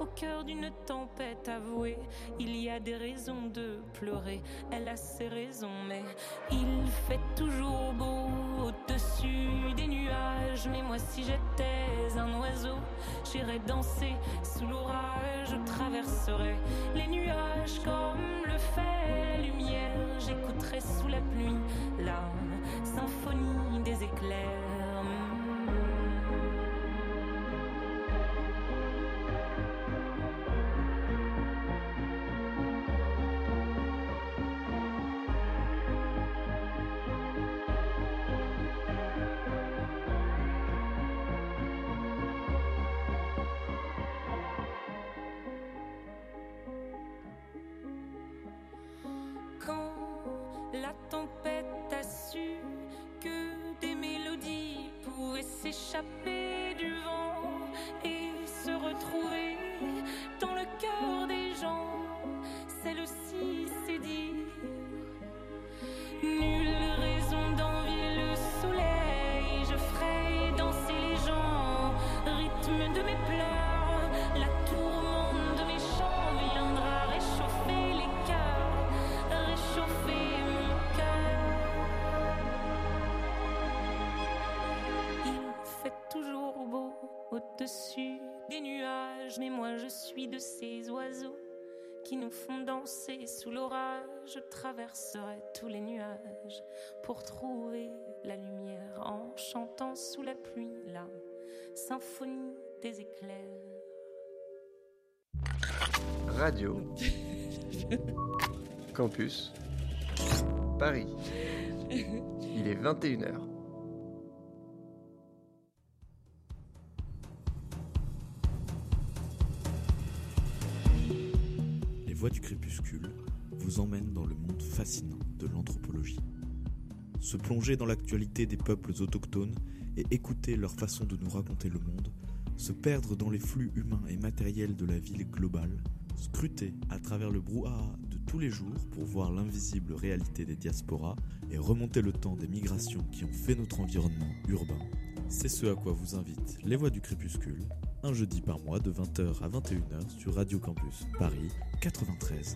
au cœur d'une tempête avouée. Il y a des raisons de pleurer, elle a ses raisons, mais il fait toujours beau au-dessus des nuages. Mais moi, si j'étais un oiseau, j'irais danser sous l'orage, je traverserais les nuages comme le fait la lumière. J'écouterais sous la pluie la symphonie des éclairs. Sous l'orage, je traverserai tous les nuages pour trouver la lumière en chantant sous la pluie la symphonie des éclairs. Radio Campus Paris. Il est 21h. Du crépuscule vous emmène dans le monde fascinant de l'anthropologie. Se plonger dans l'actualité des peuples autochtones et écouter leur façon de nous raconter le monde, se perdre dans les flux humains et matériels de la ville globale, scruter à travers le brouhaha de tous les jours pour voir l'invisible réalité des diasporas et remonter le temps des migrations qui ont fait notre environnement urbain. C'est ce à quoi vous invitent les voix du crépuscule, un jeudi par mois de 20h à 21h sur Radio Campus Paris 93.9.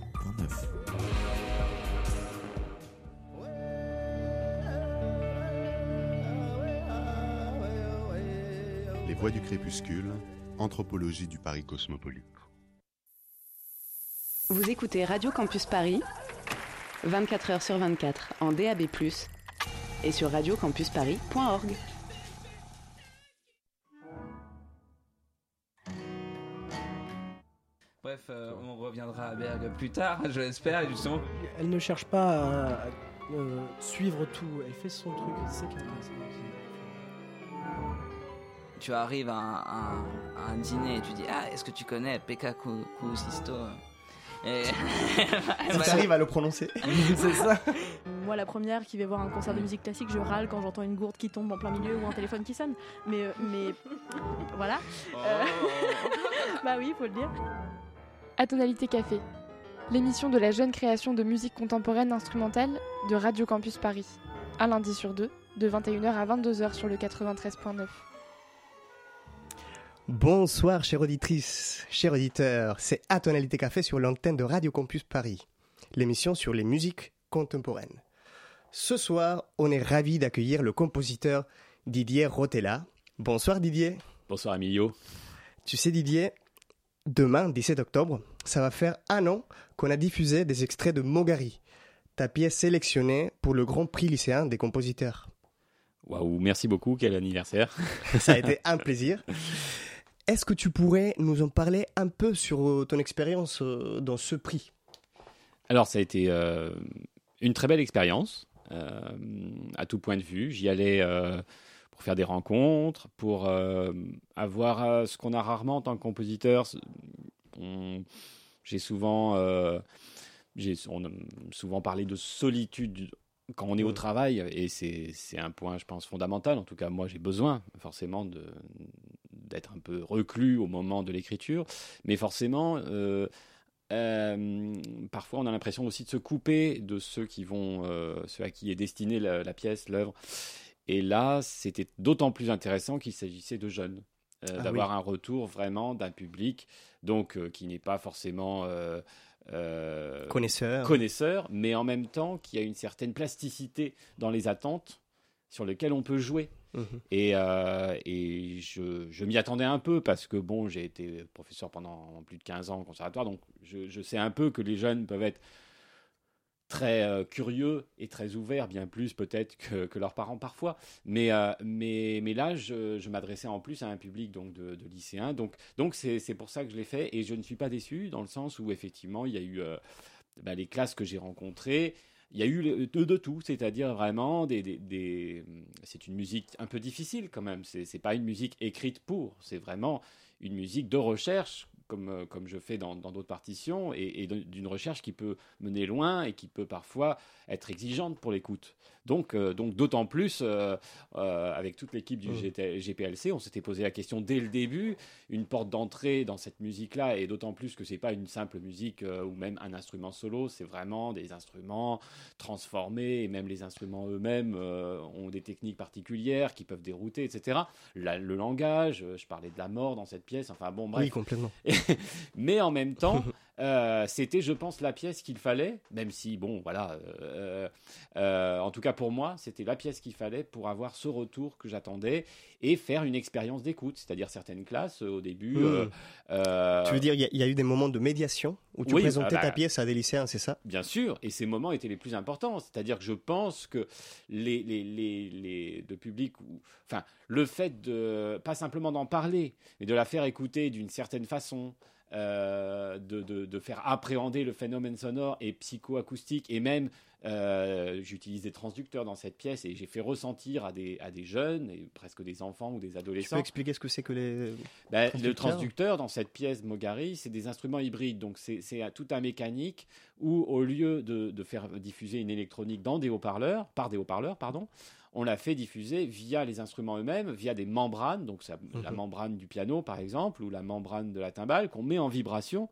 Les voix du crépuscule, anthropologie du Paris cosmopolite. Vous écoutez Radio Campus Paris, 24 h sur 24 en DAB+, et sur radiocampusparis.org. Bref, euh, on reviendra à Berg plus tard, je l'espère, justement. Elle ne cherche pas à, euh, suivre tout, elle fait son truc, c'est Tu arrives à un, dîner et tu dis Ah, est-ce que tu connais Pekka Kusisto et... tu arrives à le prononcer. c'est ça. Moi, la première qui va voir un concert de musique classique, je râle quand j'entends une gourde qui tombe en plein milieu ou un téléphone qui sonne. Mais, euh, mais voilà. Oh. bah oui, faut le dire. À tonalité café, l'émission de la jeune création de musique contemporaine instrumentale de Radio Campus Paris, un lundi sur deux, de 21h à 22h sur le 93.9. Bonsoir chère auditrice, chers auditeurs, c'est À tonalité café sur l'antenne de Radio Campus Paris, l'émission sur les musiques contemporaines. Ce soir, on est ravi d'accueillir le compositeur Didier Rotella. Bonsoir Didier. Bonsoir Emilio. Tu sais Didier, Demain, 17 octobre, ça va faire un an qu'on a diffusé des extraits de Mogari, ta pièce sélectionnée pour le Grand Prix lycéen des compositeurs. Waouh, merci beaucoup, quel anniversaire. ça a été un plaisir. Est-ce que tu pourrais nous en parler un peu sur euh, ton expérience euh, dans ce prix? Alors, ça a été euh, une très belle expérience, à tout point de vue. J'y allais pour faire des rencontres, pour euh, avoir euh, ce qu'on a rarement en tant que compositeur. J'ai souvent, euh, on a souvent parlé de solitude quand on est au travail, et c'est un point, je pense, fondamental. En tout cas, moi, j'ai besoin forcément d'être un peu reclus au moment de l'écriture, mais forcément. parfois, on a l'impression aussi de se couper de ceux qui vont, ceux à qui est destinée la pièce, l'œuvre. Et là, c'était d'autant plus intéressant qu'il s'agissait de jeunes. euh, Ah d'avoir oui. un retour vraiment d'un public, donc euh, qui n'est pas forcément euh, Connaisseur. connaisseur, mais en même temps qui a une certaine plasticité dans les attentes sur lesquelles on peut jouer. Mhm. Et, et je, je m'y attendais un peu parce que bon, j'ai été professeur pendant plus de 15 ans au conservatoire, donc je, je sais un peu que les jeunes peuvent être très euh, curieux et très ouverts, bien plus peut-être que, leurs parents parfois. Mais, euh, mais, mais là, je, je m'adressais en plus à un public donc, de, de lycéens. Donc c'est c'est pour ça que je l'ai fait et je ne suis pas déçu dans le sens où effectivement, il y a eu euh, bah, les classes que j'ai rencontrées. Il y a eu de, de tout, c'est-à-dire vraiment des, des, des- c'est une musique un peu difficile quand même. C'est c'est pas une musique écrite pour, c'est vraiment une musique de recherche comme, euh, comme je fais dans d'autres partitions et, d'une recherche qui peut mener loin et qui peut parfois être exigeante pour l'écoute. Donc euh, donc d'autant plus euh, euh, avec toute l'équipe du Mm. GT GPLC, on s'était posé la question dès le début, une porte d'entrée dans cette musique-là et d'autant plus que c'est pas une simple musique ou même un instrument solo, c'est vraiment des instruments transformés et même les instruments eux-mêmes ont des techniques particulières qui peuvent dérouter, etc. La- le langage, je parlais de la mort dans cette pièce, enfin bon bref. Oui, complètement. Mais en même temps, euh, c'était, je pense, la pièce qu'il fallait, même si, bon, voilà, euh, euh, en tout cas pour moi, c'était la pièce qu'il fallait pour avoir ce retour que j'attendais et faire une expérience d'écoute, c'est-à-dire certaines classes au début. Hmm. Tu veux dire, il y, a- il y a eu des moments de médiation où tu Oui, présentais bah, ta pièce à des lycéens, c'est ça? Bien sûr, et ces moments étaient les plus importants. C'est-à-dire que je pense que les, les, les, les de public, ou, enfin, le fait de pas simplement d'en parler, mais de la faire écouter d'une certaine façon, euh, de, de, de faire appréhender le phénomène sonore et psychoacoustique, et même euh, j'utilise des transducteurs dans cette pièce et j'ai fait ressentir à des, à des jeunes, et presque des enfants ou des Tu peux adolescents, expliquer ce que c'est que les. ben, le Transducteur. dans cette pièce Mogari, c'est des instruments hybrides. Donc c'est tout un mécanique où au lieu de, de faire diffuser une électronique dans des haut-parleurs, par des haut-parleurs, pardon, on l'a fait diffuser via les instruments eux-mêmes, via des membranes, donc ça- la Mhm. membrane du piano par exemple, ou la membrane de la timbale, qu'on met en vibration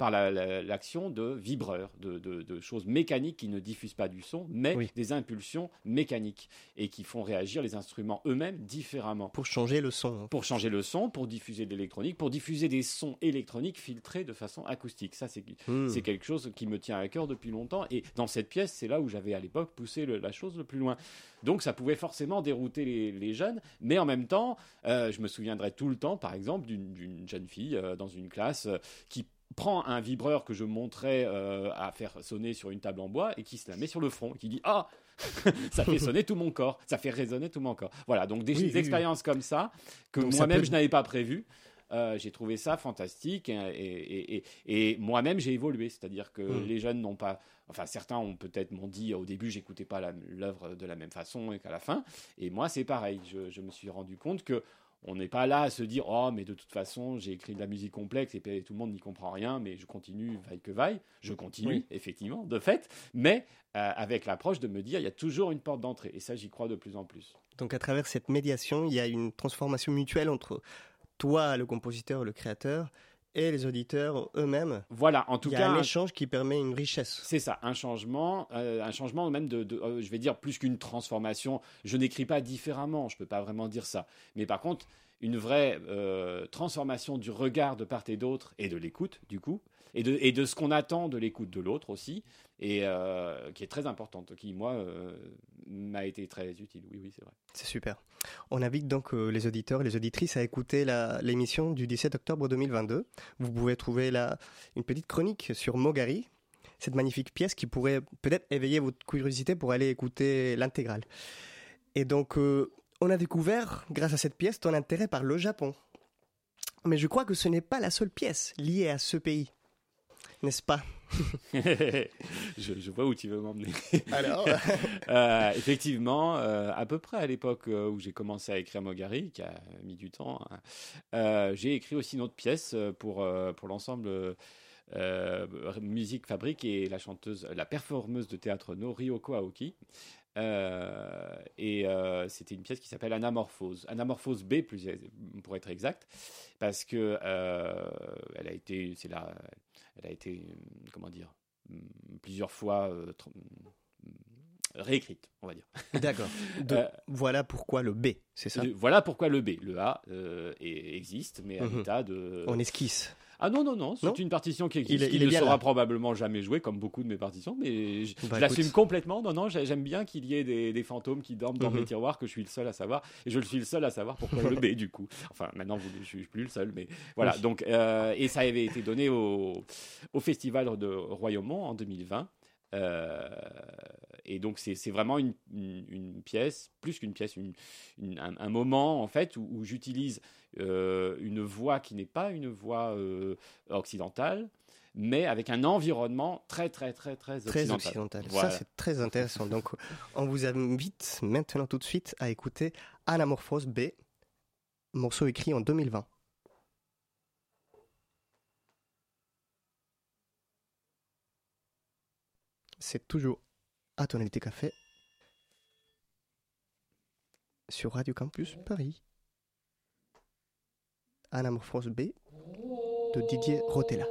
par la- la- l'action de vibreurs, de, de- de choses mécaniques qui ne diffusent pas du son, mais Oui. des impulsions mécaniques et qui font réagir les instruments eux-mêmes différemment Pour changer le son. pour changer le son, pour diffuser de l'électronique, pour diffuser des sons électroniques filtrés de façon acoustique. Ça, c'est Hmm. c'est quelque chose qui me tient à cœur depuis longtemps. Et dans cette pièce, c'est là où j'avais à l'époque poussé le- la chose le plus loin. Donc ça pouvait forcément dérouter les, les jeunes, mais en même temps, euh, je me souviendrai tout le temps, par exemple, d'une d'une jeune fille euh, dans une classe euh, qui prend un vibreur que je montrais euh, à faire sonner sur une table en bois et qui se la met sur le front et qui dit ah! Ça fait sonner tout mon corps. Ça fait résonner tout mon corps. Voilà donc des, Oui, des oui, oui. expériences comme ça que moi-même peut- je n'avais pas prévu Euh, j'ai trouvé ça fantastique et, et- et- et moi-même j'ai évolué, c'est-à-dire que Mm. les jeunes n'ont pas, enfin certains ont peut-être m'ont dit au début j'écoutais pas l'œuvre de la même façon et qu'à la fin, et moi c'est pareil, je, je me suis rendu compte que on n'est pas là à se dire oh mais de toute façon j'ai écrit de la musique complexe et tout le monde n'y comprend rien, mais je continue vaille que vaille, je continue Oui. effectivement de fait, mais euh, avec l'approche de me dire il y a toujours une porte d'entrée et ça j'y crois de plus en plus. Donc à travers cette médiation, il y a une transformation mutuelle entre toi, le compositeur, le créateur, et les auditeurs eux-mêmes. Voilà, en tout il y cas a un échange qui permet une richesse. C'est ça, un changement, euh, un changement même de, de- euh, je vais dire plus qu'une transformation. Je n'écris pas différemment, je peux pas vraiment dire ça. Mais par contre, une vraie euh, transformation du regard de part et d'autre et de l'écoute, du coup, et de, et de ce qu'on attend de l'écoute de l'autre aussi, et euh, qui est très importante, qui moi euh, m'a été très utile. Oui, oui, c'est vrai. C'est super. On invite donc euh, les auditeurs et les auditrices à écouter l'émission du 17 octobre 2022. Vous pouvez trouver là une petite chronique sur Mogari, cette magnifique pièce qui pourrait peut-être éveiller votre curiosité pour aller écouter l'intégrale. Et donc, on a découvert, grâce à cette pièce, ton intérêt par le Japon. Mais je crois que ce n'est pas la seule pièce liée à ce pays. N'est-ce pas? je, je vois où tu veux m'emmener. Alors Euh, Effectivement, euh, à peu près à l'époque euh, où j'ai commencé à écrire Mogari, qui a mis du temps, hein, euh, j'ai écrit aussi une autre pièce pour, pour l'ensemble Musique Fabrique et la chanteuse, la performeuse de théâtre No Ryoko Aoki. Euh, et euh, c'était une pièce qui s'appelle Anamorphose. Anamorphose B, plus, pour être exact, parce que euh, elle a été, c'est la, elle a été, comment dire, plusieurs fois euh, tr- réécrite, on va dire. D'accord. Euh, Voilà pourquoi le B, c'est ça? voilà pourquoi le B. Le A euh, existe, mais à Mhm. l'état de. On esquisse. Ah non, non, non, c'est une partition qui existe, Il est- qui il est ne bien sera là. probablement jamais jouée, comme beaucoup de mes partitions, mais je, Bah, je l'assume complètement. Non, non, j'ai- j'aime bien qu'il y ait des, des fantômes qui dorment dans Mhm. mes tiroirs, que je suis le seul à savoir, et je le suis le seul à savoir pourquoi le B, du coup. Enfin, maintenant, vous- je suis plus le seul, mais voilà. Oui. Donc, euh, et ça avait été donné au, au Festival de Royaumont en 2020. Euh, et donc c'est vraiment une, une- une pièce, plus qu'une pièce, une- un, un moment en fait où, où j'utilise euh, une voix qui n'est pas une voix euh, occidentale, mais avec un environnement très très très très occidental. Très occidental. Voilà. Ça, c'est très intéressant. Donc, on vous invite maintenant tout de suite à écouter Anamorphose B, morceau écrit en 2020. C'est toujours à Tonalité Café sur Radio Campus Paris. Anamorphose B de Didier Rotella.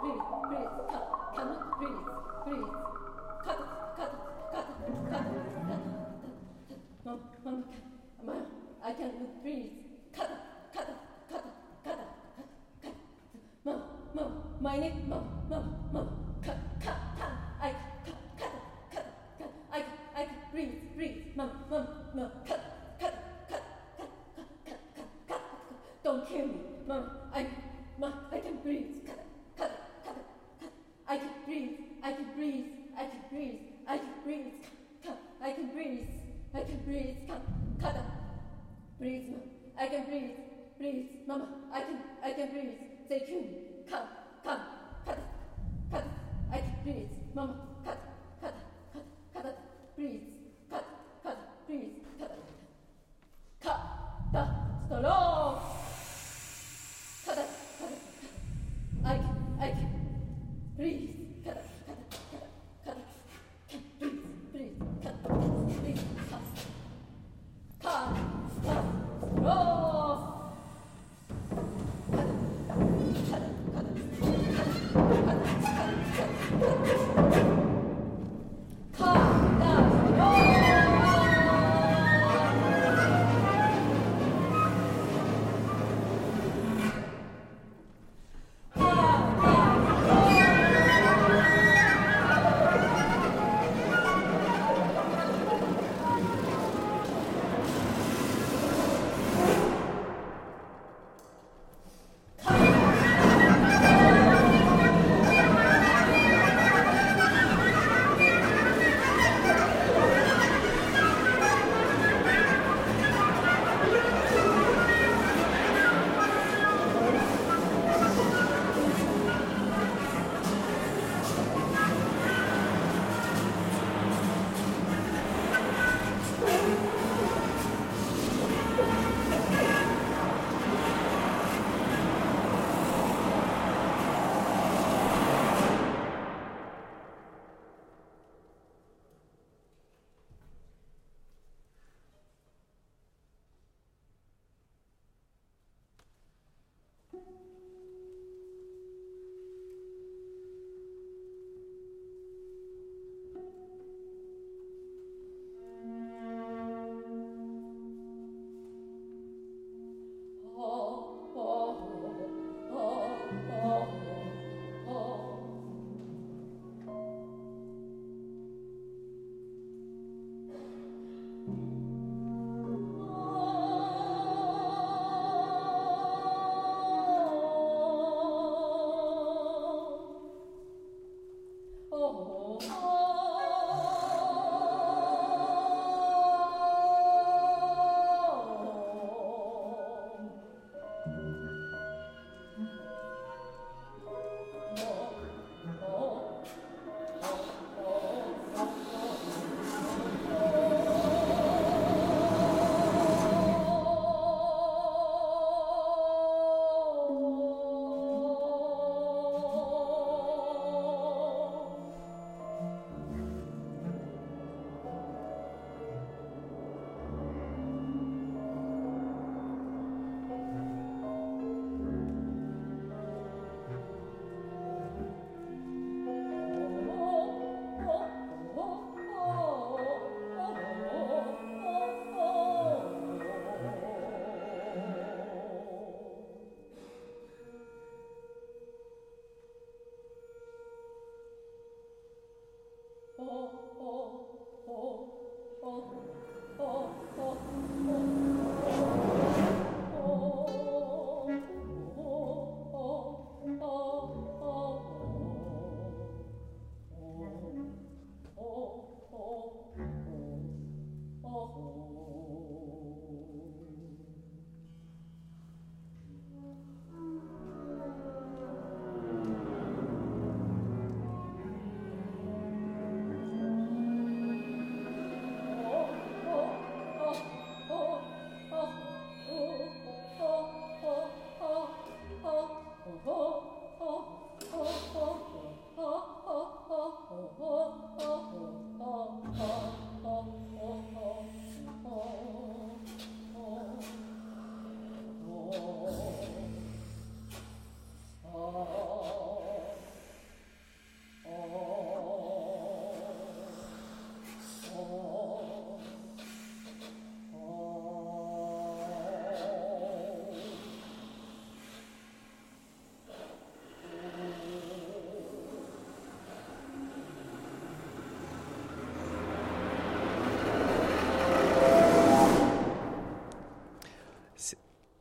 Breathe, breathe, can, cannot breathe, breathe. Cut, cut, cut, cut,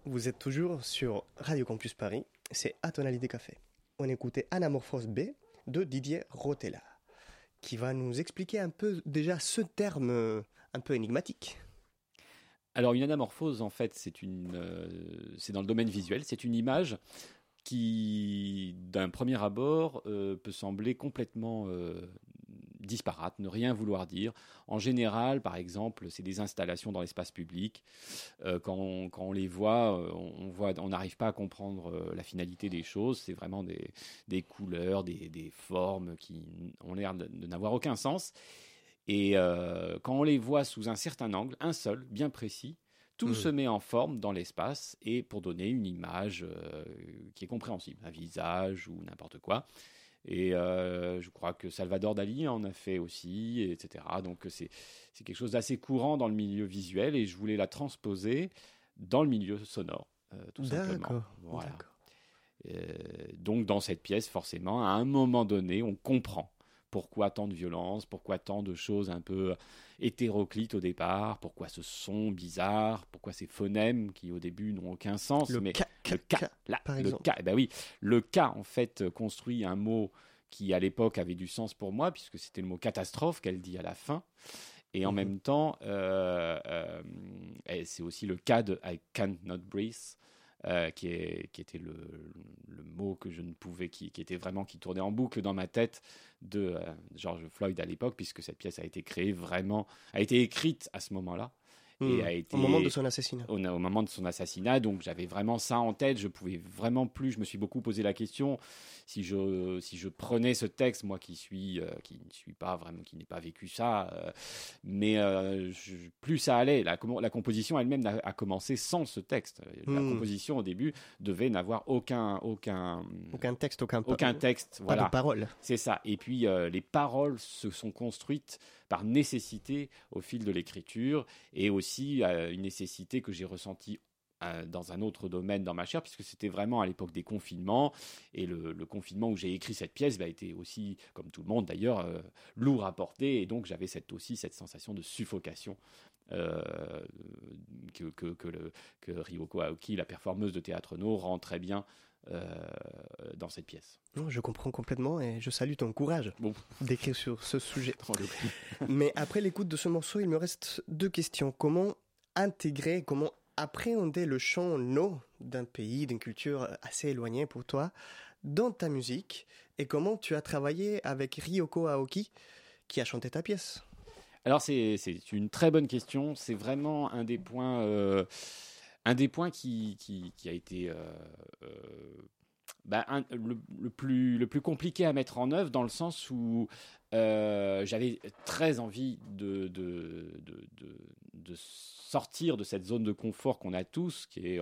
Vous êtes toujours sur Radio Campus Paris, c'est à tonalité café. On écoutait Anamorphose B de Didier Rotella, qui va nous expliquer un peu déjà ce terme euh, un peu énigmatique. Alors une anamorphose, en fait, c'est une, euh, c'est dans le domaine visuel, c'est une image qui, d'un premier abord, euh, peut sembler complètement disparate, ne rien vouloir dire. En général, par exemple, c'est des installations dans l'espace public. Euh, quand, on, quand on les voit, euh, on voit, on n'arrive pas à comprendre euh, la finalité des choses. C'est vraiment des, des couleurs, des, des formes qui ont l'air de, de n'avoir aucun sens. Et euh, quand on les voit sous un certain angle, un seul, bien précis, tout Mhm. se met en forme dans l'espace et pour donner une image euh, qui est compréhensible, un visage ou n'importe quoi. Et euh, je crois que Salvador Dali en a fait aussi, etc. Donc c'est c'est quelque chose d'assez courant dans le milieu visuel et je voulais la transposer dans le milieu sonore, euh, tout simplement. D'accord. Voilà. Euh, donc dans cette pièce, forcément, à un moment donné, on comprend pourquoi tant de violence, pourquoi tant de choses un peu hétéroclites au départ, pourquoi ce son bizarre, pourquoi ces phonèmes qui au début n'ont aucun sens. Le mais K, le là, par le exemple. K, eh ben oui, le K en fait euh, construit un mot qui à l'époque avait du sens pour moi puisque c'était le mot catastrophe qu'elle dit à la fin. Et en Mhm. même temps, euh, euh, c'est aussi le cas de I can't not breathe, euh, qui, est, qui était le, le mot que je ne pouvais, qui, qui était vraiment, qui tournait en boucle dans ma tête de George Floyd à l'époque, puisque cette pièce a été créée vraiment, a été écrite à ce moment-là. Hmm. Et a été, Au moment de son assassinat. au, au moment de son assassinat, donc j'avais vraiment ça en tête. Je pouvais vraiment plus. Je me suis beaucoup posé la question si je si je prenais ce texte, moi qui suis euh, qui ne suis pas vraiment qui n'ai pas vécu ça, euh, mais euh, je- plus ça allait. La, la composition elle-même a, a commencé sans ce texte. La Hmm. composition au début devait n'avoir aucun aucun Aucun texte, aucun, aucun texte. pas Voilà. de parole. C'est ça. Et puis les paroles se sont construites par nécessité au fil de l'écriture et aussi euh, une nécessité que j'ai ressentie euh, dans un autre domaine dans ma chair, puisque c'était vraiment à l'époque des confinements. Et le, confinement où j'ai écrit cette pièce bah, était aussi, comme tout le monde d'ailleurs, euh, lourd à porter. Et donc j'avais cette, aussi cette sensation de suffocation. que, que, que, Ryoko Aoki, la performeuse de Théâtre No, rend très bien dans cette pièce. Non, je comprends complètement et je salue ton courage Bon. d'écrire sur ce sujet. Mais après l'écoute de ce morceau, il me reste deux questions. Comment intégrer, comment appréhender le chant no d'un pays, d'une culture assez éloignée pour toi dans ta musique et comment tu as travaillé avec Ryoko Aoki qui a chanté ta pièce? Alors c'est c'est une très bonne question. C'est vraiment un des points, euh, un des points qui, a été euh, euh, bah, le, plus, compliqué à mettre en œuvre dans le sens où euh, j'avais très envie de, sortir de cette zone de confort qu'on a tous, qui est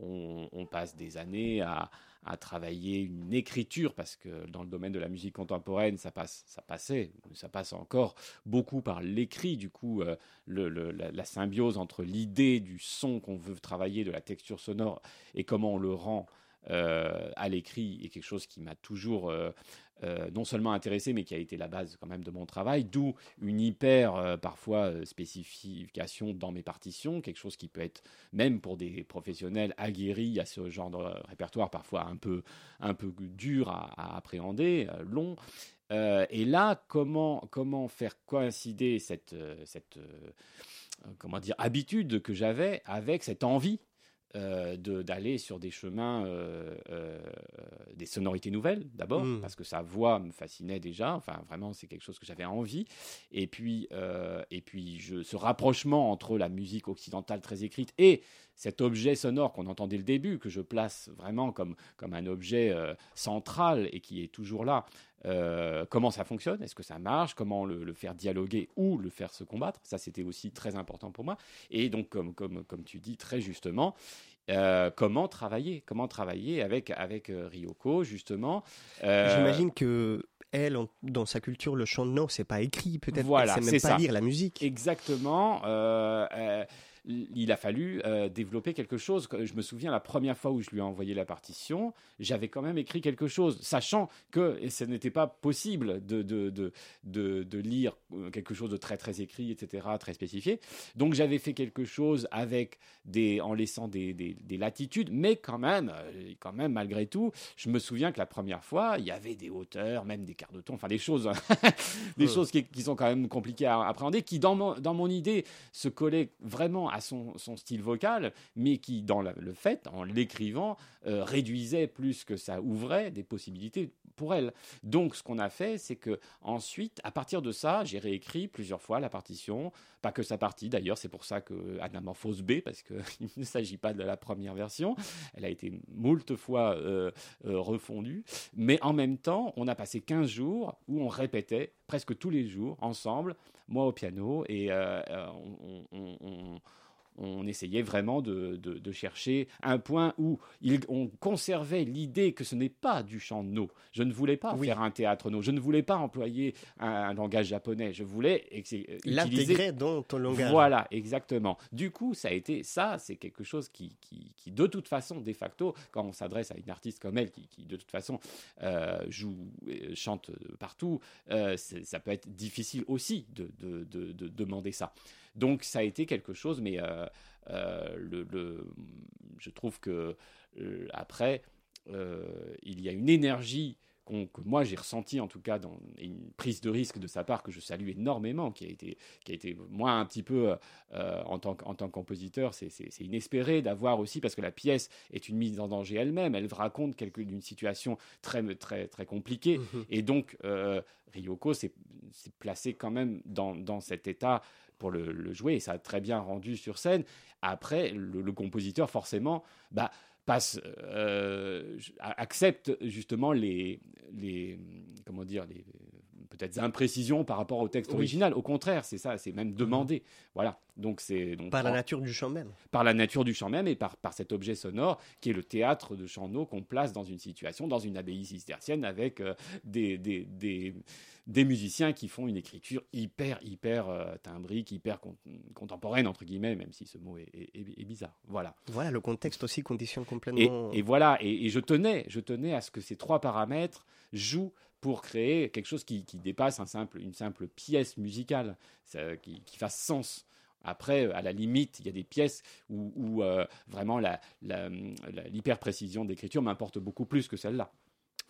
on passe des années à, à travailler une écriture parce que dans le domaine de la musique contemporaine, ça passe, ça passait, ça passe encore beaucoup par l'écrit. Du coup, euh, la symbiose entre l'idée du son qu'on veut travailler, de la texture sonore et comment on le rend euh, à l'écrit est quelque chose qui m'a toujours euh, euh, non seulement intéressé, mais qui a été la base quand même de mon travail, d'où une hyper parfois spécification dans mes partitions, quelque chose qui peut être même pour des professionnels aguerris à ce genre de répertoire parfois un peu un peu dur à, à appréhender, long. Et là, comment comment faire coïncider cette cette comment dire habitude que j'avais avec cette envie euh, de- d'aller sur des chemins, euh, euh, des sonorités nouvelles d'abord, Mm. parce que sa voix me fascinait déjà. Enfin, vraiment, c'est quelque chose que j'avais envie. Et puis, euh, et puis je, ce rapprochement entre la musique occidentale très écrite et cet objet sonore qu'on entend dès le début, que je place vraiment comme, comme un objet euh, central et qui est toujours là. Euh, comment ça fonctionne? Est-ce que ça marche? Comment le, le faire dialoguer ou le faire se combattre? Ça, c'était aussi très important pour moi. Et donc, comme, comme, comme tu dis très justement, euh, comment travailler? Comment travailler avec, avec Ryoko, justement J'imagine que elle, dans sa culture, le chant no, c'est pas écrit peut-être. Voilà, c'est même pas ça. lire la musique. Exactement. euh, euh, il a fallu euh, développer quelque chose. Je me souviens la première fois où je lui ai envoyé la partition, j'avais quand même écrit quelque chose, sachant que et ce n'était pas possible de, de, de, de, de lire euh, quelque chose de très très écrit, etc., très spécifié. Donc j'avais fait quelque chose avec des, en laissant des, des, des latitudes, mais quand même, euh, quand même, malgré tout, je me souviens que la première fois, il y avait des hauteurs, même des quarts de ton, enfin des choses, des Ouais. choses qui, qui sont quand même compliquées à appréhender, qui dans mon, dans mon idée se collaient vraiment à son, style vocal, mais qui dans le fait, en l'écrivant, euh, réduisait plus que ça ouvrait des possibilités pour elle. Donc ce qu'on a fait, c'est que ensuite, à partir de ça, j'ai réécrit plusieurs fois la partition, pas que sa partie d'ailleurs, c'est pour ça que Anamorphose B, parce qu'il ne s'agit pas de la première version, elle a été moult fois euh, euh, refondue, mais en même temps, on a passé 15 jours où on répétait presque tous les jours ensemble, moi au piano, et euh, euh, on- on essayait vraiment de, de- de chercher un point où il- on conservait l'idée que ce n'est pas du chant no. Je ne voulais pas faire un théâtre no. Je ne voulais pas employer un, un langage japonais. Je voulais L'intégrer dans ton langage. voilà, exactement. Du coup, ça a été ça, c'est quelque chose qui, qui, qui, de toute façon, de facto, quand on s'adresse à une artiste comme elle, qui, qui, de toute façon euh, joue, chante partout, euh, ça peut être difficile aussi de, de, de- de demander ça. Donc, ça a été quelque chose, mais euh, euh, le, le- je trouve que euh, après, il y a une énergie que moi j'ai ressentie en tout cas dans une prise de risque de sa part que je salue énormément, qui a été, qui a été moi un petit peu euh, en, tant, que- en tant que compositeur, c'est- inespéré d'avoir aussi parce que la pièce est une mise en danger elle-même, elle raconte quelque d'une situation très très très compliquée Mhm. et donc euh, Ryoko s'est s'est placé quand même dans, dans cet état pour le, le jouer et ça a très bien rendu sur scène. Après, le, le compositeur forcément, bah passe, euh, accepte justement les, les comment dire, les peut-être imprécisions par rapport au texte Oui. original. Au contraire, c'est ça, c'est même demandé. Voilà. Donc c'est donc Par la nature du chant même. par la nature du chant même et par, par cet objet sonore qui est le théâtre de chant qu'on place dans une situation, dans une abbaye cistercienne avec euh, des, des, des, des musiciens qui font une écriture hyper, hyper euh, timbrique, hyper con- contemporaine, entre guillemets, même si ce mot est, est- est- est bizarre. Voilà. Voilà, le contexte aussi conditionne Et, complètement. et voilà, et, et je tenais, je tenais à ce que ces trois paramètres jouent pour créer quelque chose qui, qui dépasse un simple, une simple pièce musicale, ça- qui, qui fasse sens. Après, à la limite, il y a des pièces où, où, euh, vraiment l'hyper-précision d'écriture m'importe beaucoup plus que celle-là.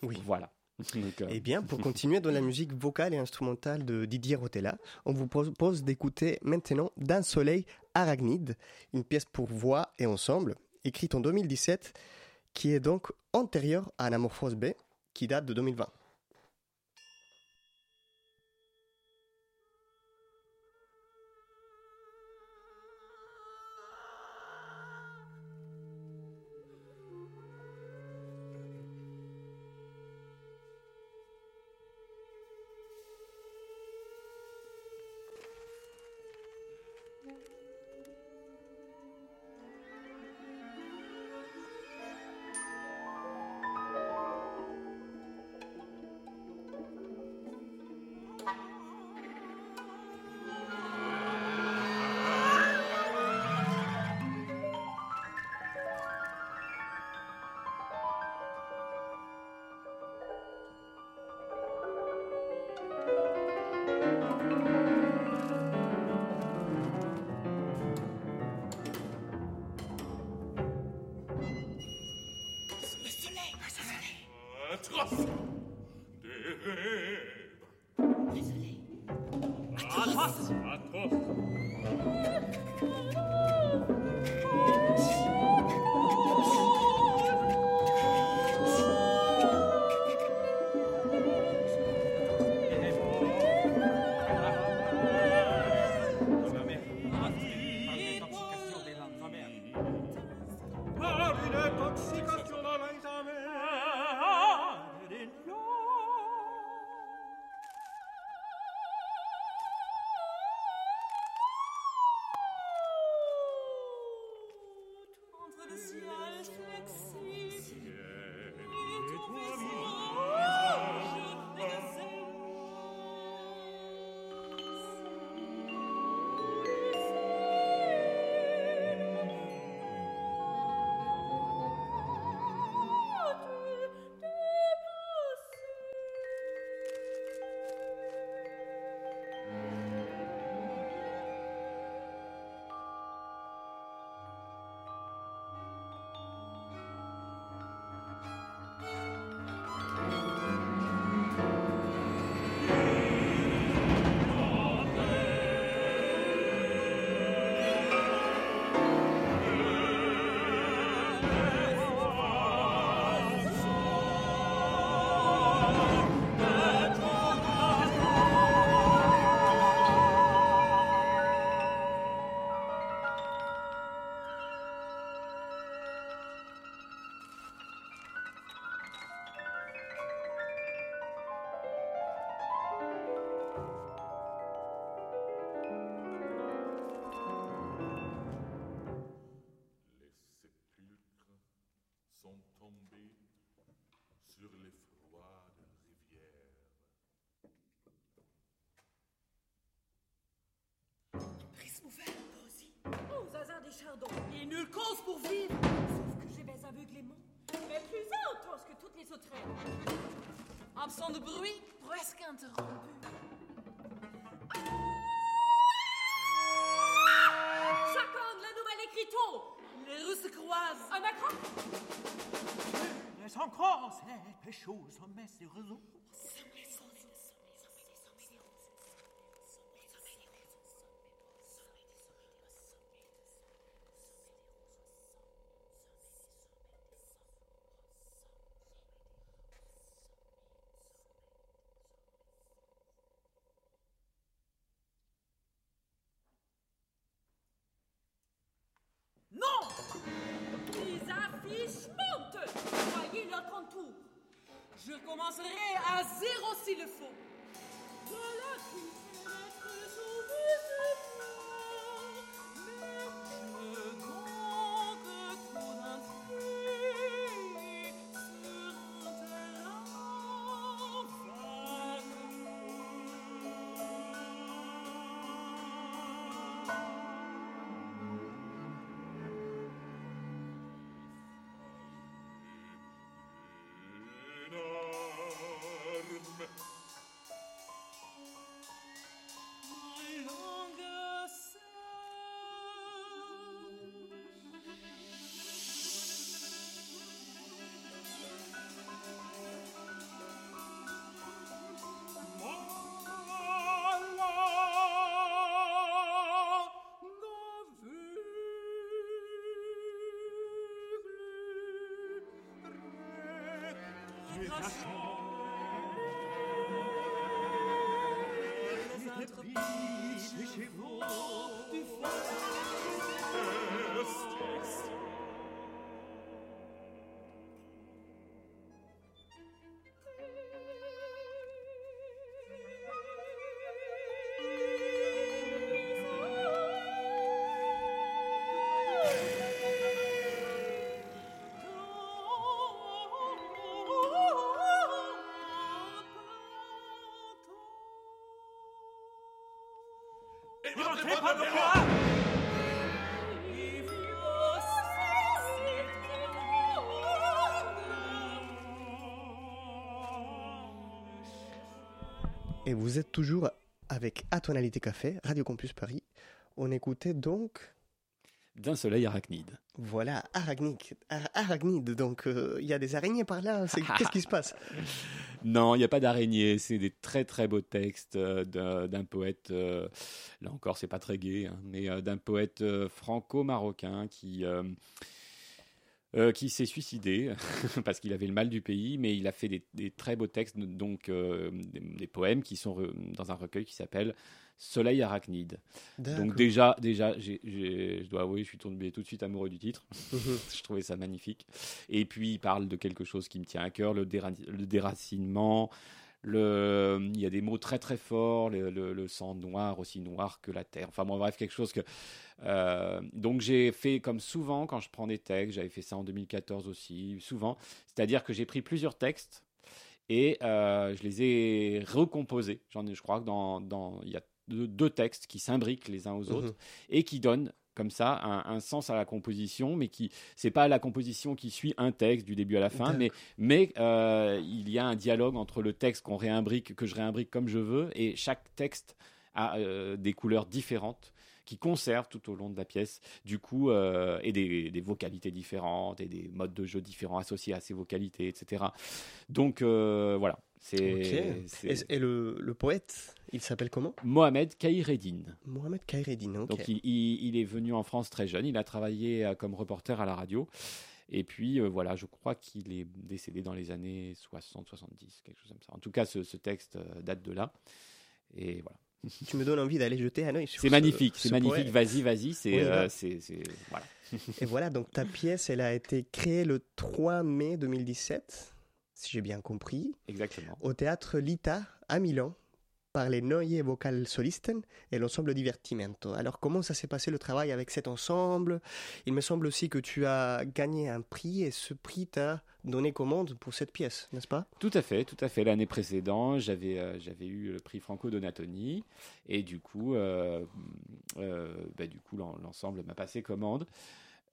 Oui. Voilà. Donc, euh, Eh bien, pour continuer dans la musique vocale et instrumentale de Didier Rotella, on vous propose d'écouter maintenant D'un soleil arachnide, une pièce pour voix et ensemble, écrite en 2017, qui est donc antérieure à Anamorphose B, qui date de 2020. Chardon et nulle cause pour vivre. Sauf que je vais aveuglément, mais plus intense que toutes les autres. Absent de bruit, presque interrompu. Chacun de la nouvelle écriture, les rues se croisent. Un accro Laisse encore cette pécho sommet ses réseaux. Je commencerai à zéro s'il le faut. Les Et vous êtes toujours avec Atonalité Café, Radio Campus Paris. On écoutait donc. D'un soleil arachnide. Voilà, arachnide. Ar- arachnide, donc euh, il y a des araignées par là. Qu'est-ce qui se passe? Non, il n'y a pas d'araignée. C'est des très très beaux textes euh, d'un poète. euh, là encore, c'est pas très gai, hein, mais euh, d'un poète franco-marocain qui euh, qui s'est suicidé parce qu'il avait le mal du pays, mais il a fait des, des très beaux textes, donc euh, des, des poèmes qui sont re- dans un recueil qui s'appelle Soleil arachnide. Donc déjà, déjà, je dois avouer, je suis tombé tout de suite amoureux du titre. Mhm. je trouvais ça magnifique. Et puis il parle de quelque chose qui me tient à cœur, le, déra- le déracinement. Le, il y a des mots très très forts, le, le- le sang noir aussi noir que la terre. Enfin bon, bref, quelque chose que. euh, donc j'ai fait comme souvent quand je prends des textes, j'avais fait ça en 2014 aussi, souvent. C'est-à-dire que j'ai pris plusieurs textes et euh, je les ai recomposés. J'en ai, je crois que dans, dans il y a deux, deux textes qui s'imbriquent les uns aux autres Mhm. et qui donnent comme ça un, un sens à la composition, mais qui c'est pas la composition qui suit un texte du début à la fin, mais mais euh, il y a un dialogue entre le texte qu'on réimbrique, que je réimbrique comme je veux, et chaque texte a euh, des couleurs différentes qui conservent tout au long de la pièce, du coup, euh, et des, des vocalités différentes et des modes de jeu différents associés à ces vocalités, etc. Donc euh, voilà, Et, et le, le poète, il s'appelle comment? Mohamed Kaireddin. Mohamed Kaireddin, ok. Donc il, il- il est venu en France très jeune, il a travaillé euh, comme reporter à la radio. Et puis euh, voilà, je crois qu'il est décédé dans les années 60-70, quelque chose comme ça. En tout cas, ce, ce texte euh, date de là. Et voilà. Tu me donnes envie d'aller jeter un œil sur C'est ce- magnifique, ce c'est magnifique. Vas-y, vas-y. Euh, c'est- voilà. Et voilà, donc ta pièce, elle a été créée le 3 mai 2017, si j'ai bien compris. Exactement. Au théâtre Lita à Milan, par les Neue Vocal Solisten et l'ensemble Divertimento. Alors comment ça s'est passé le travail avec cet ensemble? Il me semble aussi que tu as gagné un prix et ce prix t'a donné commande pour cette pièce, n'est-ce pas? Tout à fait, tout à fait. L'année précédente, j'avais euh, j'avais eu le prix Franco Donatoni et du coup, euh, euh, bah, du coup l'en- l'ensemble m'a passé commande.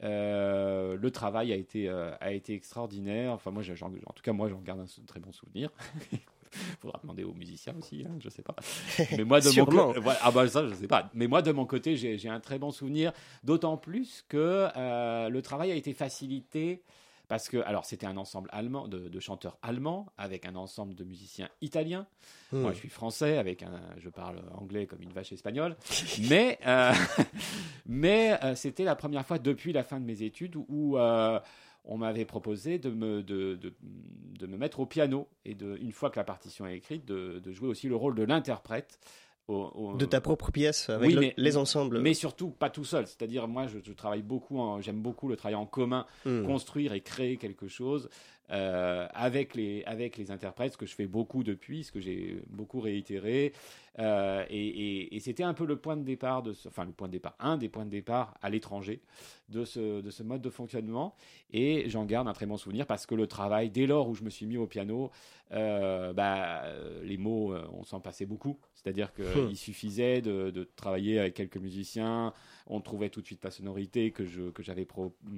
Euh, le travail a été, euh, a été extraordinaire. Enfin, moi, en tout cas, moi, j'en garde un très bon souvenir. Faudra demander aux musiciens aussi, hein, je sais pas. Mais moi, de mon côté, ah bah ça, je sais pas. Mais moi, de mon côté, j'ai j'ai un très bon souvenir. D'autant plus que euh, le travail a été facilité parce que, alors, c'était un ensemble allemand de, de chanteurs allemands avec un ensemble de musiciens italiens. Hmm. Moi, je suis français avec un, je parle anglais comme une vache espagnole. mais, euh, mais euh, c'était la première fois depuis la fin de mes études où, où, euh, on m'avait proposé de me, de, de, de me mettre au piano et de, une fois que la partition est écrite, de, de jouer aussi le rôle de l'interprète. Au- au- De ta propre pièce avec Oui, le- mais- les ensembles. Mais surtout pas tout seul. C'est-à-dire, moi, je, je travaille beaucoup, j'aime beaucoup le travail en commun, Hmm. construire et créer quelque chose euh, avec, les, avec les interprètes, ce que je fais beaucoup depuis, ce que j'ai beaucoup réitéré. Euh, et et- et c'était un peu le point de départ, de ce- enfin le point de départ, un des points de départ à l'étranger de ce, de ce mode de fonctionnement. Et j'en garde un très bon souvenir parce que le travail, dès lors où je me suis mis au piano, euh, bah, les mots, on s'en passait beaucoup. C'est-à-dire Hmm. qu'il suffisait de, de travailler avec quelques musiciens, on trouvait tout de suite la sonorité que je que j'avais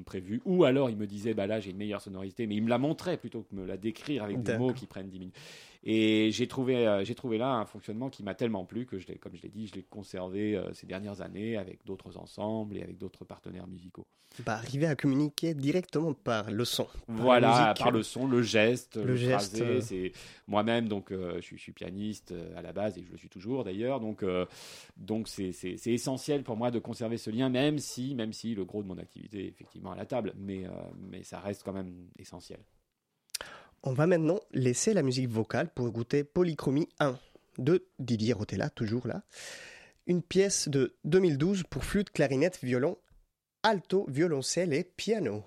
prévue, ou alors il me disait bah là j'ai une meilleure sonorité, mais il me la montrait plutôt que me la décrire avec des mots qui prennent 10 minutes. Et j'ai trouvé euh, j'ai trouvé là un fonctionnement qui m'a tellement plu que je comme je l'ai dit je l'ai conservé euh, ces dernières années avec d'autres ensembles et avec d'autres partenaires musicaux. Bah, arriver à communiquer directement par le son. par Voilà, par le son, le geste, Le le, geste, euh. c'est moi-même donc euh, je, suis, je suis pianiste à la base et je le suis toujours d'ailleurs donc euh, donc c'est essentiel pour moi de conserver ce lien même si même si le gros de mon activité est effectivement à la table mais euh, mais ça reste quand même essentiel. On va maintenant laisser la musique vocale pour écouter Polychromie 1 de Didier Rotella, toujours là. Une pièce de 2012 pour flûte, clarinette, violon, alto, violoncelle et piano.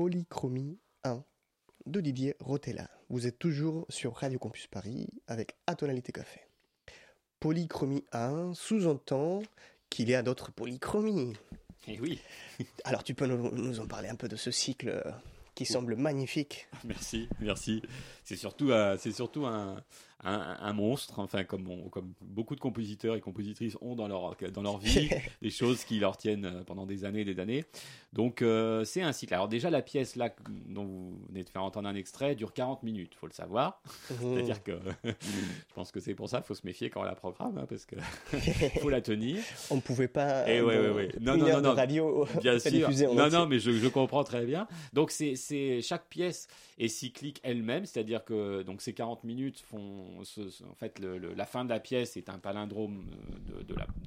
Polychromie 1 de Didier Rotella. Vous êtes toujours sur Radio Campus Paris avec Atonalité Café. Polychromie 1 sous-entend qu'il y a d'autres polychromies. Et Eh oui. Alors tu peux nous, nous en parler un peu de ce cycle euh, qui semble magnifique. Merci, merci. C'est surtout, c'est surtout un, un, un monstre, enfin comme, on- comme beaucoup de compositeurs et compositrices ont dans leur, dans leur vie, des choses qui leur tiennent euh, pendant des années et des années. Donc euh, c'est un cycle. Alors déjà la pièce là dont vous venez de faire entendre un extrait dure 40 minutes, faut le savoir. Mhm. C'est-à-dire que je pense que c'est pour ça, faut se méfier quand on la programme, hein, parce que faut la tenir. On ne pouvait pas. Et euh, ouais, ouais. Non, une non, heure non, de radio Bien sûr. diffuser Non, entier. non, mais je, je comprends très bien. Donc, c'est chaque pièce est cyclique elle-même, c'est-à-dire que donc ces 40 minutes font, en fait, la fin de la pièce est un palindrome euh,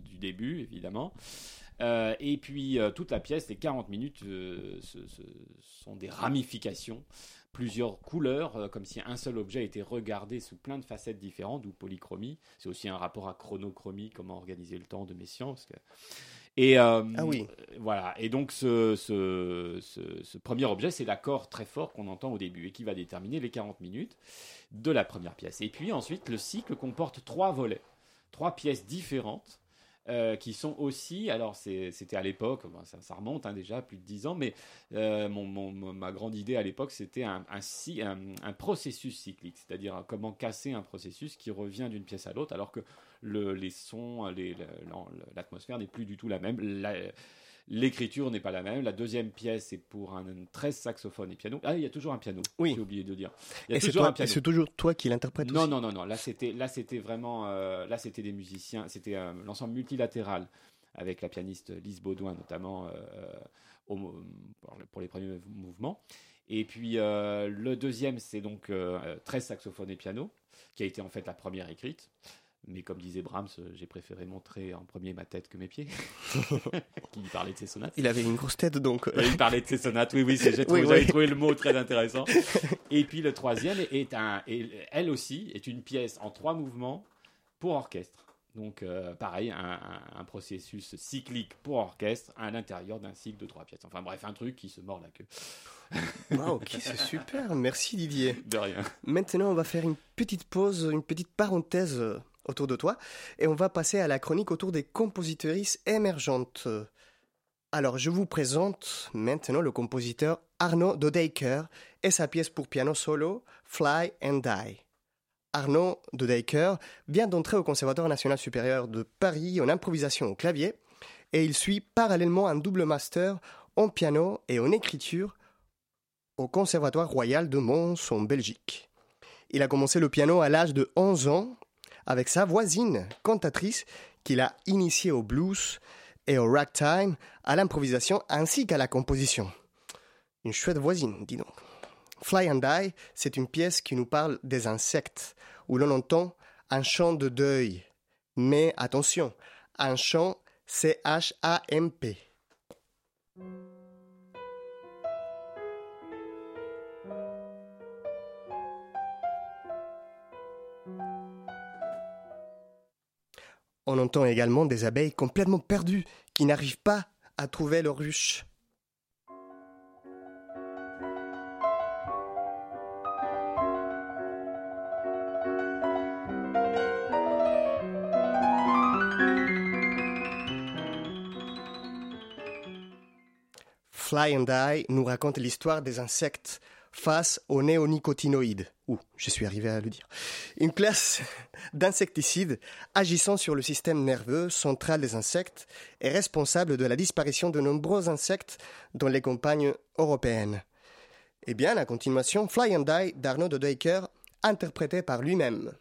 du début, évidemment. Euh, et puis euh, toute la pièce, les 40 minutes, ce- sont des ramifications, plusieurs couleurs, comme si un seul objet était regardé sous plein de facettes différentes, d'où polychromie. C'est aussi un rapport à chronochromie, comment organiser le temps de Messiaen. Parce que... Et euh, Ah oui. voilà. Et donc ce, ce, ce- ce premier objet, c'est l'accord très fort qu'on entend au début et qui va déterminer les 40 minutes de la première pièce. Et puis ensuite, le cycle comporte trois volets, trois pièces différentes. euh, qui sont aussi, alors c'était à l'époque, bon, ça, ça remonte hein, déjà plus de 10 ans, mais euh, mon, mon- mon- ma grande idée à l'époque, c'était un, un, cy- un- un processus cyclique, c'est-à-dire comment casser un processus qui revient d'une pièce à l'autre, alors que le- les sons, l'atmosphère n'est plus du tout la même. L'écriture n'est pas la même. La deuxième pièce est pour un 13 saxophone et piano. Ah, il y a toujours un piano. Oui. J'ai oublié de dire. Il y a Et c'est toujours c'est toujours toi qui l'interprète Non, non, non, non. Là, c'était, là, c'était vraiment, euh, là, c'était des musiciens. C'était euh, l'ensemble multilatéral avec la pianiste Lise Baudouin notamment euh, au- pour les- pour les premiers mouvements. Et puis euh, le deuxième, c'est donc euh, 13 saxophones et piano, qui a été en fait la première écrite. Mais comme disait Brahms, euh, j'ai préféré montrer en premier ma tête que mes pieds, qui parlait de ses sonates. Il avait une grosse tête donc. Oui, il parlait de ses sonates, oui, oui, j'ai trouvé, Oui, j'avais oui. trouvé le mot très intéressant. Et puis le troisième est un, elle aussi, est une pièce en trois mouvements pour orchestre. Donc euh, pareil, un, un- un processus cyclique pour orchestre à l'intérieur d'un cycle de trois pièces. Enfin bref, un truc qui se mord la queue. Wow, ok, c'est super. Merci Didier. De rien. Maintenant, on va faire une petite pause, une petite parenthèse euh, autour de toi, et on va passer à la chronique autour des compositrices émergentes. Alors, je vous présente maintenant le compositeur Arnaud Dodeker et sa pièce pour piano solo Fly and Die. Arnaud Dodeker vient d'entrer au Conservatoire national supérieur de Paris en improvisation au clavier et il suit parallèlement un double master en piano et en écriture au Conservatoire royal de Mons en Belgique. Il a commencé le piano à l'âge de 11 ans avec sa voisine, cantatrice, qu'il a initiée au blues et au ragtime, à l'improvisation ainsi qu'à la composition. Une chouette voisine, dis donc. Fly and Die, c'est une pièce qui nous parle des insectes, où l'on entend un chant de deuil. Mais attention, un chant C-H-A-M-P. On entend également des abeilles complètement perdues qui n'arrivent pas à trouver leur ruche. Fly and Die nous raconte l'histoire des insectes face aux néonicotinoïdes. Ouh, je suis arrivé à le dire. Une classe d'insecticides agissant sur le système nerveux central des insectes est responsable de la disparition de nombreux insectes dans les campagnes européennes. Eh bien, la continuation Fly and Die d'Arnaud de Deuker, interprété par lui-même.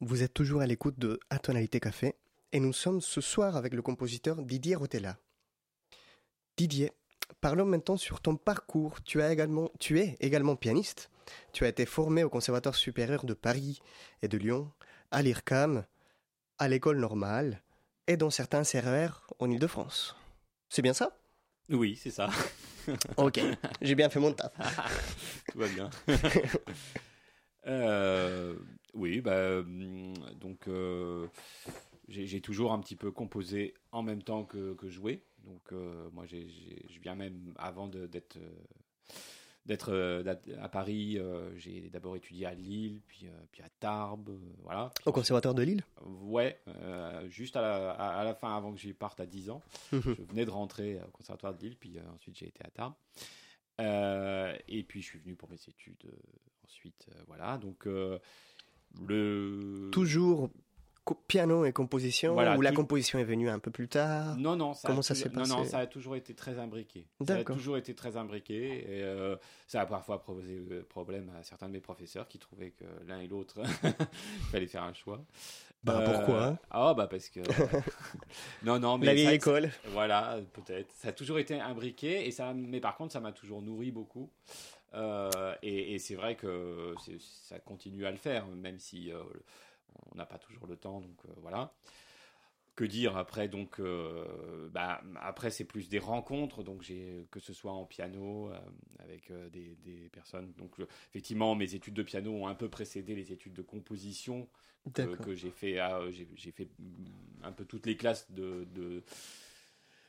Vous êtes toujours à l'écoute de À Tonalité Café et nous sommes ce soir avec le compositeur Didier Rotella. Didier, parlons maintenant sur ton parcours. Tu, as également, tu es également pianiste. Tu as été formé au Conservatoire supérieur de Paris et de Lyon, à l'IRCAM, à l'école normale et dans certains CRR en Ile-de-France. C'est bien ça? Oui, c'est ça. ok, j'ai bien fait mon taf. Tout va bien. Euh, oui, bah, hum, donc euh, j'ai toujours un petit peu composé en même temps que, que joué. Donc euh, moi, je viens même avant d'être euh, d'être euh, à Paris. euh, j'ai d'abord étudié à Lille, puis euh, puis à Tarbes, voilà. Puis Au Conservatoire de Lille? Ouais, juste à la, à, à la fin, avant que j'y parte à 10 ans. Mhm. je venais de rentrer au Conservatoire de Lille, puis ensuite j'ai été à Tarbes. Et puis je suis venu pour mes études ensuite. voilà, donc le. Toujours piano et composition Voilà, ou la composition est venue un peu plus tard? Non, non, ça Comment a ça s'est passé Non, non, ça a toujours été très imbriqué. Ça a toujours été très imbriqué. Et euh, ça a parfois posé euh, problème à certains de mes professeurs qui trouvaient que l'un et l'autre, fallait faire un choix. Bah, pourquoi Ah, bah parce que. non, non, mais. La ça- vieille école. Voilà, peut-être. Ça a toujours été imbriqué. Et ça, mais par contre, ça m'a toujours nourri beaucoup. Euh, et et c'est vrai que ça continue à le faire, même si euh, on n'a pas toujours le temps. Donc euh, voilà. Que dire après donc bah, après c'est plus des rencontres donc j'ai que ce soit en piano avec des, des personnes donc effectivement mes études de piano ont un peu précédé les études de composition que, j'ai fait j'ai fait un peu toutes les classes de, de-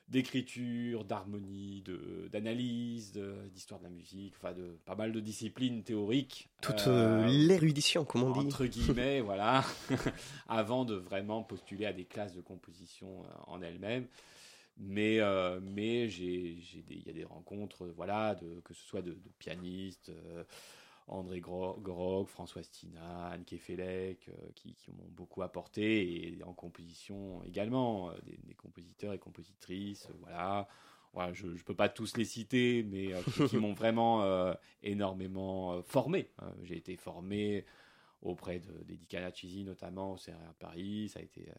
d'écriture, d'harmonie, de, d'analyse, d'histoire de la musique, enfin de pas mal de disciplines théoriques. Toute Euh, euh, l'érudition, comme on dit. entre guillemets, voilà, avant de vraiment postuler à des classes de composition euh, en elles-mêmes. Mais, euh, mais il y a des rencontres, voilà, de, que ce soit de, de pianistes, euh, André Gro- Gorog, François Stina, Anne Kefelec, euh, qui, qui m'ont beaucoup apporté, et en composition également, euh, des, des compositeurs et compositrices, euh, voilà. Voilà, je ne peux pas tous les citer, mais qui, qui m'ont vraiment euh, énormément formé. J'ai été formé auprès de, d'Eddie Canacisi, notamment au CRR Paris. Ça a été, euh,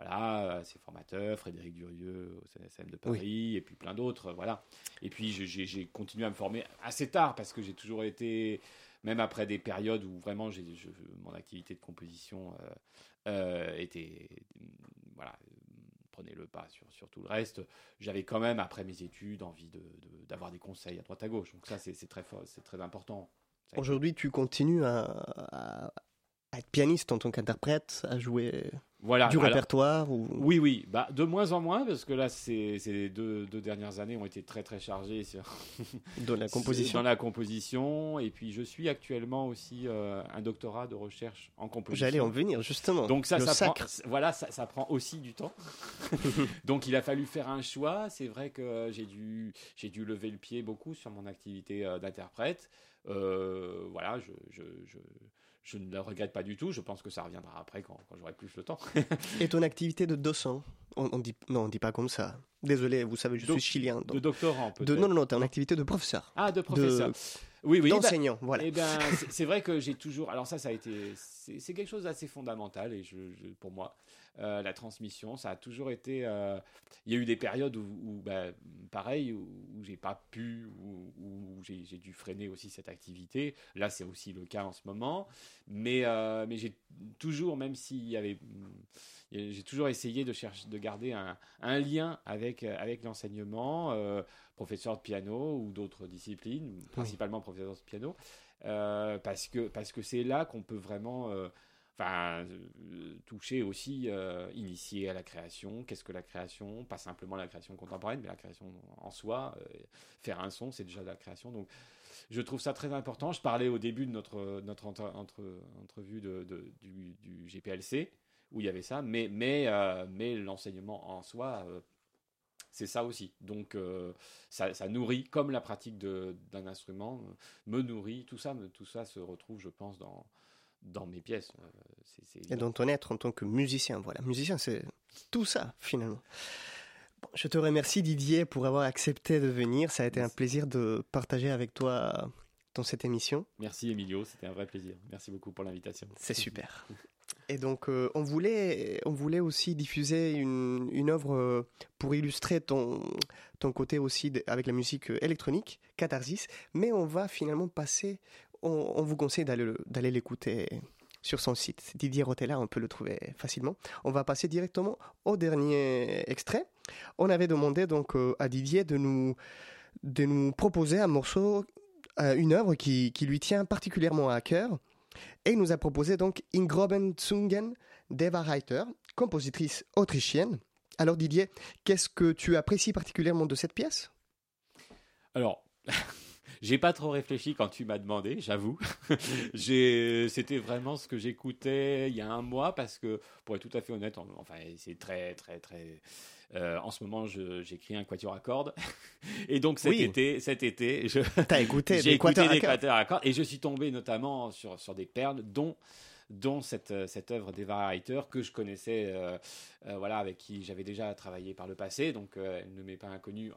voilà, euh, ses formateurs, Frédéric Durieux au CNSM de Paris, et puis plein d'autres, voilà. Et puis j'ai, continué à me former assez tard, parce que j'ai toujours été, même après des périodes où vraiment je- mon activité de composition euh, euh, était, voilà, prenait le pas sur, sur tout le reste. J'avais quand même, après mes études, envie de, de- d'avoir des conseils à droite à gauche. Donc ça, c'est, très fort, c'est très important. Aujourd'hui, tu continues à être pianiste en tant qu'interprète, à jouer Voilà, du alors- répertoire ou... Oui, oui, bah, de moins en moins, parce que là, les deux, deux dernières années ont été très très chargées sur Dans la composition. Dans la composition, et puis je suis actuellement aussi euh, un doctorat de recherche en composition. J'allais en venir, justement. Donc ça, Le ça sacre. prend, voilà, ça, ça prend aussi du temps. Donc il a fallu faire un choix. C'est vrai que j'ai dû, j'ai dû lever le pied beaucoup sur mon activité euh, d'interprète. Euh, voilà, je, je, je, je ne le regrette pas du tout. Je pense que ça reviendra après quand, quand j'aurai plus le temps. Et ton activité de docent on, on dit, Non, on dit pas comme ça. Désolé, vous savez, je suis chilien. donc- de doctorant, peut-être. Non, non, non, ton activité de professeur. Ah, de professeur. De- Oui, oui. D'enseignant, bah, voilà. Eh ben, c'est- vrai que j'ai toujours. Alors ça, ça a été. C'est c'est quelque chose d'assez fondamental et je, je- pour moi, euh, la transmission, ça a toujours été. euh, Il y a eu des périodes où, où, bah, pareil, où, où j'ai pas pu, où, où j'ai dû freiner aussi cette activité. Là, c'est aussi le cas en ce moment. Mais, euh, mais j'ai toujours, même s'il y avait, j'ai toujours essayé de chercher, de garder un, un lien avec avec l'enseignement, professeur de piano ou d'autres disciplines, principalement professeur de piano, parce que parce que c'est là qu'on peut vraiment Euh, toucher aussi, euh, initier à la création. Qu'est-ce que la création? Pas simplement la création contemporaine, mais la création en soi. euh, faire un son, c'est déjà de la création. Donc, je trouve ça très important. Je parlais au début de notre, notre entre- entre- entrevue de, du, GPLC, où il y avait ça, mais, mais, mais l'enseignement en soi, c'est ça aussi. Donc, ça, ça nourrit, comme la pratique d'un instrument, me nourrit. Tout ça, tout ça se retrouve, je pense, dans, dans mes pièces. Euh, Et dans ton être en tant que musicien. Voilà, musicien, c'est tout ça, finalement. Bon, je te remercie, Didier, pour avoir accepté de venir. Ça a été un plaisir de partager avec toi dans cette émission. Merci Emilio, c'était un vrai plaisir. Merci beaucoup pour l'invitation. C'est super. Et donc, euh, on, voulait, on voulait aussi diffuser une, une œuvre euh, pour illustrer ton, ton côté aussi de- avec la musique euh, électronique, Catharsis, mais on va finalement passer, on, vous conseille d'aller le- d'aller l'écouter sur son site. Didier Rotella, on peut le trouver facilement. On va passer directement au dernier extrait. On avait demandé donc euh, à Didier de nous, proposer un morceau, euh, une œuvre qui, qui lui tient particulièrement à cœur. Et il nous a proposé donc Ingroben Zungen d'Eva Reiter, compositrice autrichienne. Alors Didier, qu'est-ce que tu apprécies particulièrement de cette pièce? Alors, j'ai pas trop réfléchi quand tu m'as demandé, j'avoue. C'était vraiment ce que j'écoutais il y a un mois parce que, pour être tout à fait honnête, en- enfin, c'est très, très, très. euh, en ce moment, j'écris un quatuor à cordes. Et donc cet Oui. été, cet été, je- T'as écouté j'ai des écouté des quatuors à cordes et je suis tombé notamment sur, sur des perles, dont dont cette, euh, cette œuvre d'Eva Reiter que je connaissais, euh, euh, voilà, avec qui j'avais déjà travaillé par le passé, donc elle ne m'est pas inconnue,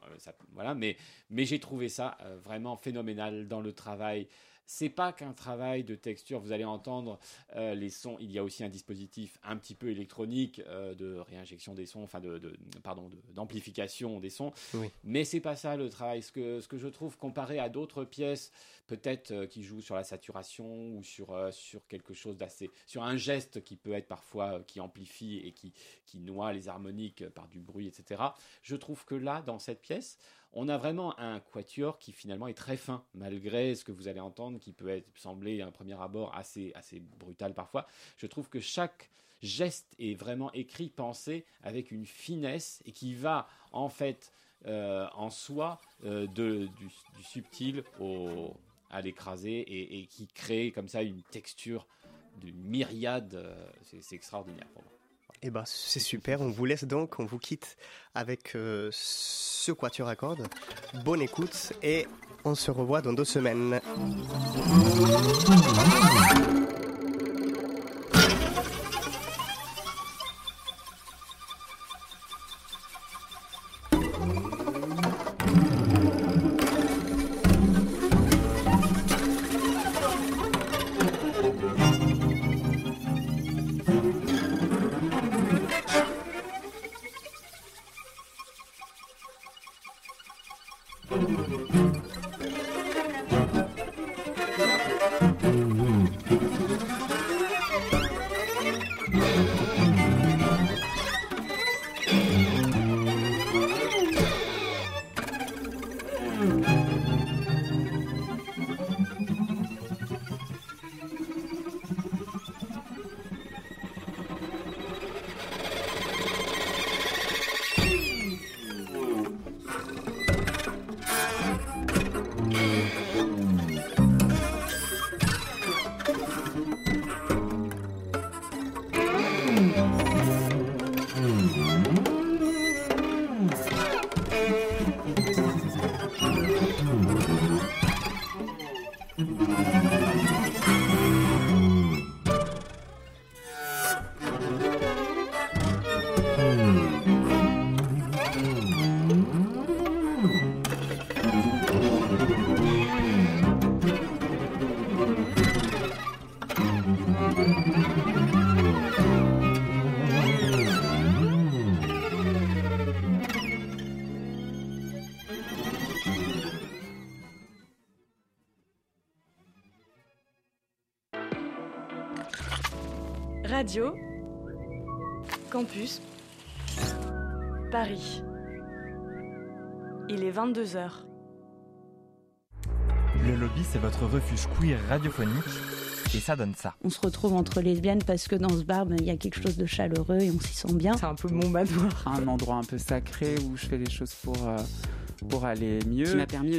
voilà, mais, mais j'ai trouvé ça vraiment phénoménal dans le travail. C'est pas qu'un travail de texture, vous allez entendre euh, les sons, il y a aussi un dispositif un petit peu électronique euh, de réinjection des sons, enfin de, de- pardon, de- d'amplification des sons, Oui. mais c'est pas ça le travail. Ce que, ce que je trouve comparé à d'autres pièces, peut-être euh, qui jouent sur la saturation ou sur, sur quelque chose d'assez. sur un geste qui peut être parfois. qui amplifie et qui, qui noie les harmoniques par du bruit, etc. Je trouve que là, dans cette pièce, on a vraiment un quatuor qui finalement est très fin, malgré ce que vous allez entendre, qui peut être, sembler à un premier abord assez, assez brutal parfois. Je trouve que chaque geste est vraiment écrit, pensé avec une finesse et qui va en fait euh, en soi euh, du, subtil au, à l'écrasé et, et qui crée comme ça une texture d'une myriade. euh, c'est extraordinaire pour moi. Eh ben, c'est super. On vous laisse donc, on vous quitte avec euh, ce quatuor à cordes. Bonne écoute et on se revoit dans deux semaines. Radio Campus Paris. Il est 22h. Le lobby, c'est votre refuge queer radiophonique et ça donne ça. On se retrouve entre lesbiennes parce que dans ce bar, ben, il y a quelque chose de chaleureux et on s'y sent bien. C'est un peu mon manoir. Un endroit un peu sacré où je fais les choses pour, euh, pour aller mieux. qui m'a permis